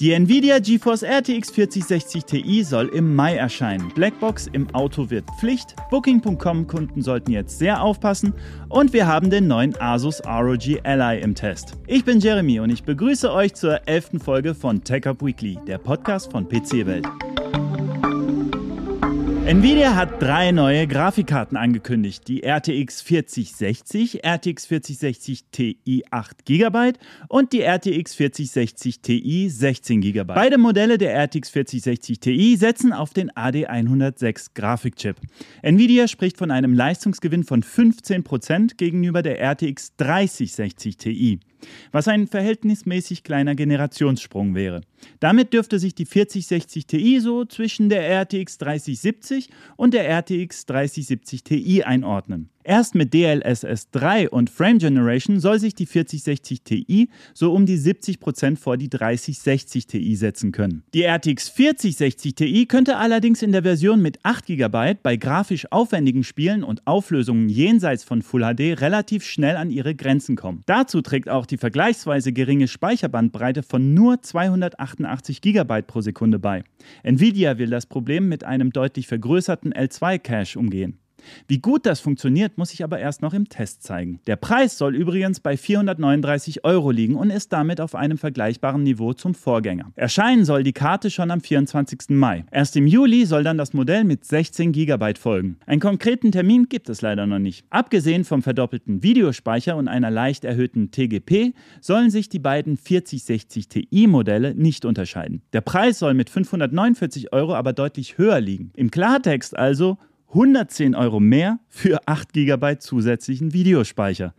Die Nvidia GeForce RTX 4060 Ti soll im Mai erscheinen. Blackbox im Auto wird Pflicht. Booking.com-Kunden sollten jetzt sehr aufpassen. Und wir haben den neuen Asus ROG Ally im Test. Ich bin Jeremy und ich begrüße euch zur elften Folge von TechUp Weekly, der Podcast von PC Welt. Nvidia hat drei neue Grafikkarten angekündigt. Die RTX 4060, RTX 4060 Ti 8 GB und die RTX 4060 Ti 16 GB. Beide Modelle der RTX 4060 Ti setzen auf den AD106 Grafikchip. Nvidia spricht von einem Leistungsgewinn von 15% gegenüber der RTX 3060 Ti was ein verhältnismäßig kleiner Generationssprung wäre. Damit dürfte sich die 4060 Ti so zwischen der RTX 3070 und der RTX 3070 Ti einordnen. Erst mit DLSS 3 und Frame Generation soll sich die 4060 Ti so um die 70% vor die 3060 Ti setzen können. Die RTX 4060 Ti könnte allerdings in der Version mit 8 GB bei grafisch aufwendigen Spielen und Auflösungen jenseits von Full HD relativ schnell an ihre Grenzen kommen. Dazu trägt auch die vergleichsweise geringe Speicherbandbreite von nur 288 GB pro Sekunde bei. Nvidia will das Problem mit einem deutlich vergrößerten L2-Cache umgehen. Wie gut das funktioniert, muss ich aber erst noch im Test zeigen. Der Preis soll übrigens bei 439 Euro liegen und ist damit auf einem vergleichbaren Niveau zum Vorgänger. Erscheinen soll die Karte schon am 24. Mai. Erst im Juli soll dann das Modell mit 16 GB folgen. Einen konkreten Termin gibt es leider noch nicht. Abgesehen vom verdoppelten Videospeicher und einer leicht erhöhten TGP sollen sich die beiden 4060 Ti-Modelle nicht unterscheiden. Der Preis soll mit 549 Euro aber deutlich höher liegen. Im Klartext also 110 Euro mehr für 8 GB zusätzlichen Videospeicher.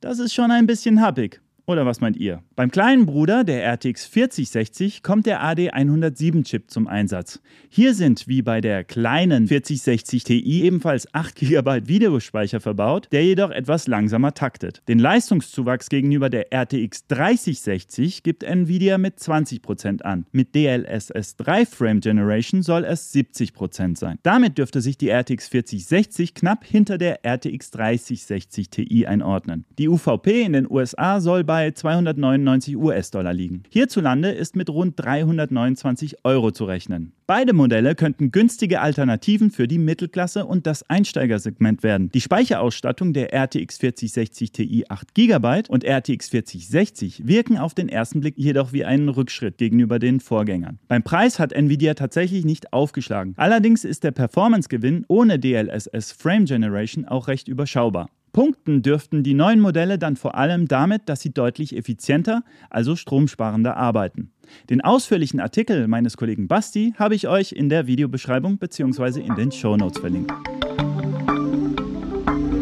Das ist schon ein bisschen happig. Oder was meint ihr? Beim kleinen Bruder, der RTX 4060, kommt der AD107-Chip zum Einsatz. Hier sind, wie bei der kleinen 4060 Ti, ebenfalls 8 GB Videospeicher verbaut, der jedoch etwas langsamer taktet. Den Leistungszuwachs gegenüber der RTX 3060 gibt Nvidia mit 20% an. Mit DLSS 3 Frame Generation soll es 70% sein. Damit dürfte sich die RTX 4060 knapp hinter der RTX 3060 Ti einordnen. Die UVP in den USA soll bei bei 299 US-Dollar liegen. Hierzulande ist mit rund 329 Euro zu rechnen. Beide Modelle könnten günstige Alternativen für die Mittelklasse und das Einsteigersegment werden. Die Speicherausstattung der RTX 4060 Ti 8 GB und RTX 4060 wirken auf den ersten Blick jedoch wie einen Rückschritt gegenüber den Vorgängern. Beim Preis hat Nvidia tatsächlich nicht aufgeschlagen. Allerdings ist der Performance-Gewinn ohne DLSS Frame Generation auch recht überschaubar. Punkten dürften die neuen Modelle dann vor allem damit, dass sie deutlich effizienter, also stromsparender arbeiten. Den ausführlichen Artikel meines Kollegen Basti habe ich euch in der Videobeschreibung bzw. in den Show Notes verlinkt.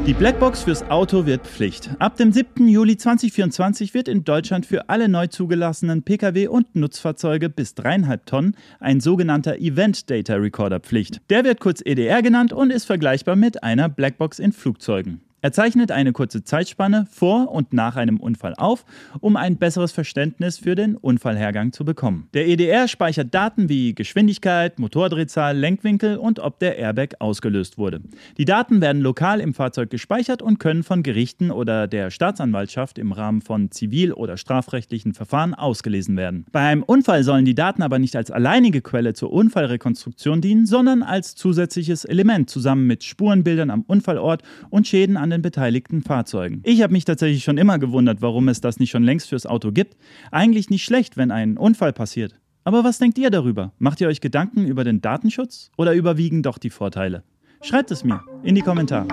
Die Blackbox fürs Auto wird Pflicht. Ab dem 7. Juli 2024 wird in Deutschland für alle neu zugelassenen Pkw und Nutzfahrzeuge bis 3,5 Tonnen ein sogenannter Event Data Recorder Pflicht. Der wird kurz EDR genannt und ist vergleichbar mit einer Blackbox in Flugzeugen. Er zeichnet eine kurze Zeitspanne vor und nach einem Unfall auf, um ein besseres Verständnis für den Unfallhergang zu bekommen. Der EDR speichert Daten wie Geschwindigkeit, Motordrehzahl, Lenkwinkel und ob der Airbag ausgelöst wurde. Die Daten werden lokal im Fahrzeug gespeichert und können von Gerichten oder der Staatsanwaltschaft im Rahmen von zivil- oder strafrechtlichen Verfahren ausgelesen werden. Bei einem Unfall sollen die Daten aber nicht als alleinige Quelle zur Unfallrekonstruktion dienen, sondern als zusätzliches Element zusammen mit Spurenbildern am Unfallort und Schäden an den beteiligten Fahrzeugen. Ich habe mich tatsächlich schon immer gewundert, warum es das nicht schon längst fürs Auto gibt. Eigentlich nicht schlecht, wenn ein Unfall passiert. Aber was denkt ihr darüber? Macht ihr euch Gedanken über den Datenschutz oder überwiegen doch die Vorteile? Schreibt es mir in die Kommentare.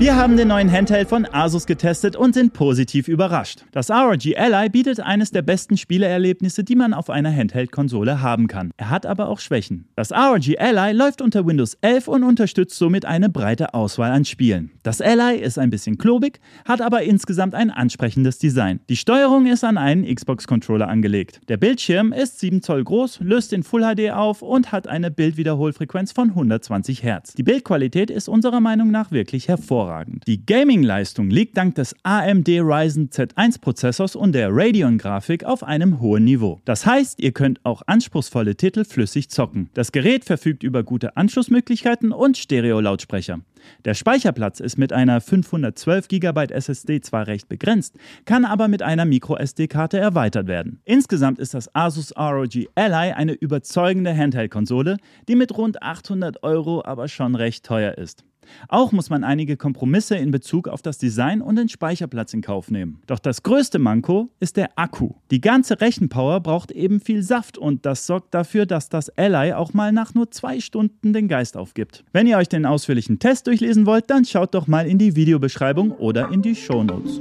Wir haben den neuen Handheld von Asus getestet und sind positiv überrascht. Das ROG Ally bietet eines der besten Spieleerlebnisse, die man auf einer Handheld-Konsole haben kann. Er hat aber auch Schwächen. Das ROG Ally läuft unter Windows 11 und unterstützt somit eine breite Auswahl an Spielen. Das Ally ist ein bisschen klobig, hat aber insgesamt ein ansprechendes Design. Die Steuerung ist an einen Xbox-Controller angelegt. Der Bildschirm ist 7 Zoll groß, löst in Full HD auf und hat eine Bildwiederholfrequenz von 120 Hertz. Die Bildqualität ist unserer Meinung nach wirklich hervorragend hervorragend. Die Gaming-Leistung liegt dank des AMD Ryzen Z1-Prozessors und der Radeon-Grafik auf einem hohen Niveau. Das heißt, ihr könnt auch anspruchsvolle Titel flüssig zocken. Das Gerät verfügt über gute Anschlussmöglichkeiten und Stereo-Lautsprecher. Der Speicherplatz ist mit einer 512 GB SSD zwar recht begrenzt, kann aber mit einer MicroSD-Karte erweitert werden. Insgesamt ist das Asus ROG Ally eine überzeugende Handheld-Konsole, die mit rund 800 Euro aber schon recht teuer ist. Auch muss man einige Kompromisse in Bezug auf das Design und den Speicherplatz in Kauf nehmen. Doch das größte Manko ist der Akku. Die ganze Rechenpower braucht eben viel Saft und das sorgt dafür, dass das Ally auch mal nach nur zwei Stunden den Geist aufgibt. Wenn ihr euch den ausführlichen Test durchlesen wollt, dann schaut doch mal in die Videobeschreibung oder in die Shownotes.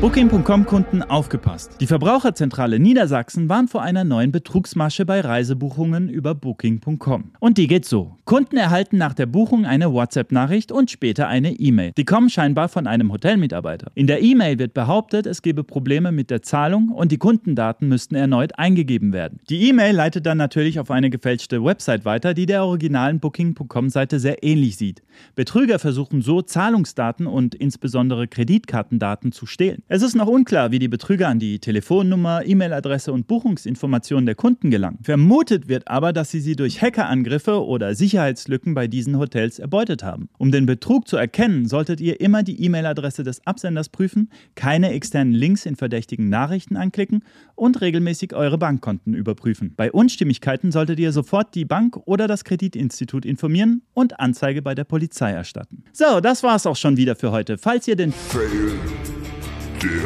Booking.com-Kunden aufgepasst. Die Verbraucherzentrale Niedersachsen warnt vor einer neuen Betrugsmasche bei Reisebuchungen über Booking.com. Und die geht so. Kunden erhalten nach der Buchung eine WhatsApp-Nachricht und später eine E-Mail. Die kommen scheinbar von einem Hotelmitarbeiter. In der E-Mail wird behauptet, es gebe Probleme mit der Zahlung und die Kundendaten müssten erneut eingegeben werden. Die E-Mail leitet dann natürlich auf eine gefälschte Website weiter, die der originalen Booking.com-Seite sehr ähnlich sieht. Betrüger versuchen so Zahlungsdaten und insbesondere Kreditkartendaten zu stehlen. Es ist noch unklar, wie die Betrüger an die Telefonnummer, E-Mail-Adresse und Buchungsinformationen der Kunden gelangen. Vermutet wird aber, dass sie sie durch Hackerangriffe oder Sicherheitslücken bei diesen Hotels erbeutet haben. Um den Betrug zu erkennen, solltet ihr immer die E-Mail-Adresse des Absenders prüfen, keine externen Links in verdächtigen Nachrichten anklicken und regelmäßig eure Bankkonten überprüfen. Bei Unstimmigkeiten solltet ihr sofort die Bank oder das Kreditinstitut informieren und Anzeige bei der Polizei erstatten. So, das war's auch schon wieder für heute. Falls ihr den der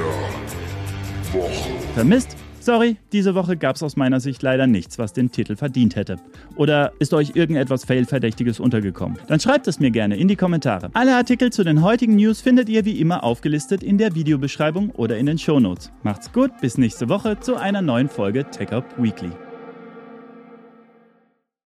Woche. Vermisst? Sorry, diese Woche gab es aus meiner Sicht leider nichts, was den Titel verdient hätte. Oder ist euch irgendetwas Fail-Verdächtiges untergekommen? Dann schreibt es mir gerne in die Kommentare. Alle Artikel zu den heutigen News findet ihr wie immer aufgelistet in der Videobeschreibung oder in den Shownotes. Macht's gut, bis nächste Woche zu einer neuen Folge Tech Up Weekly.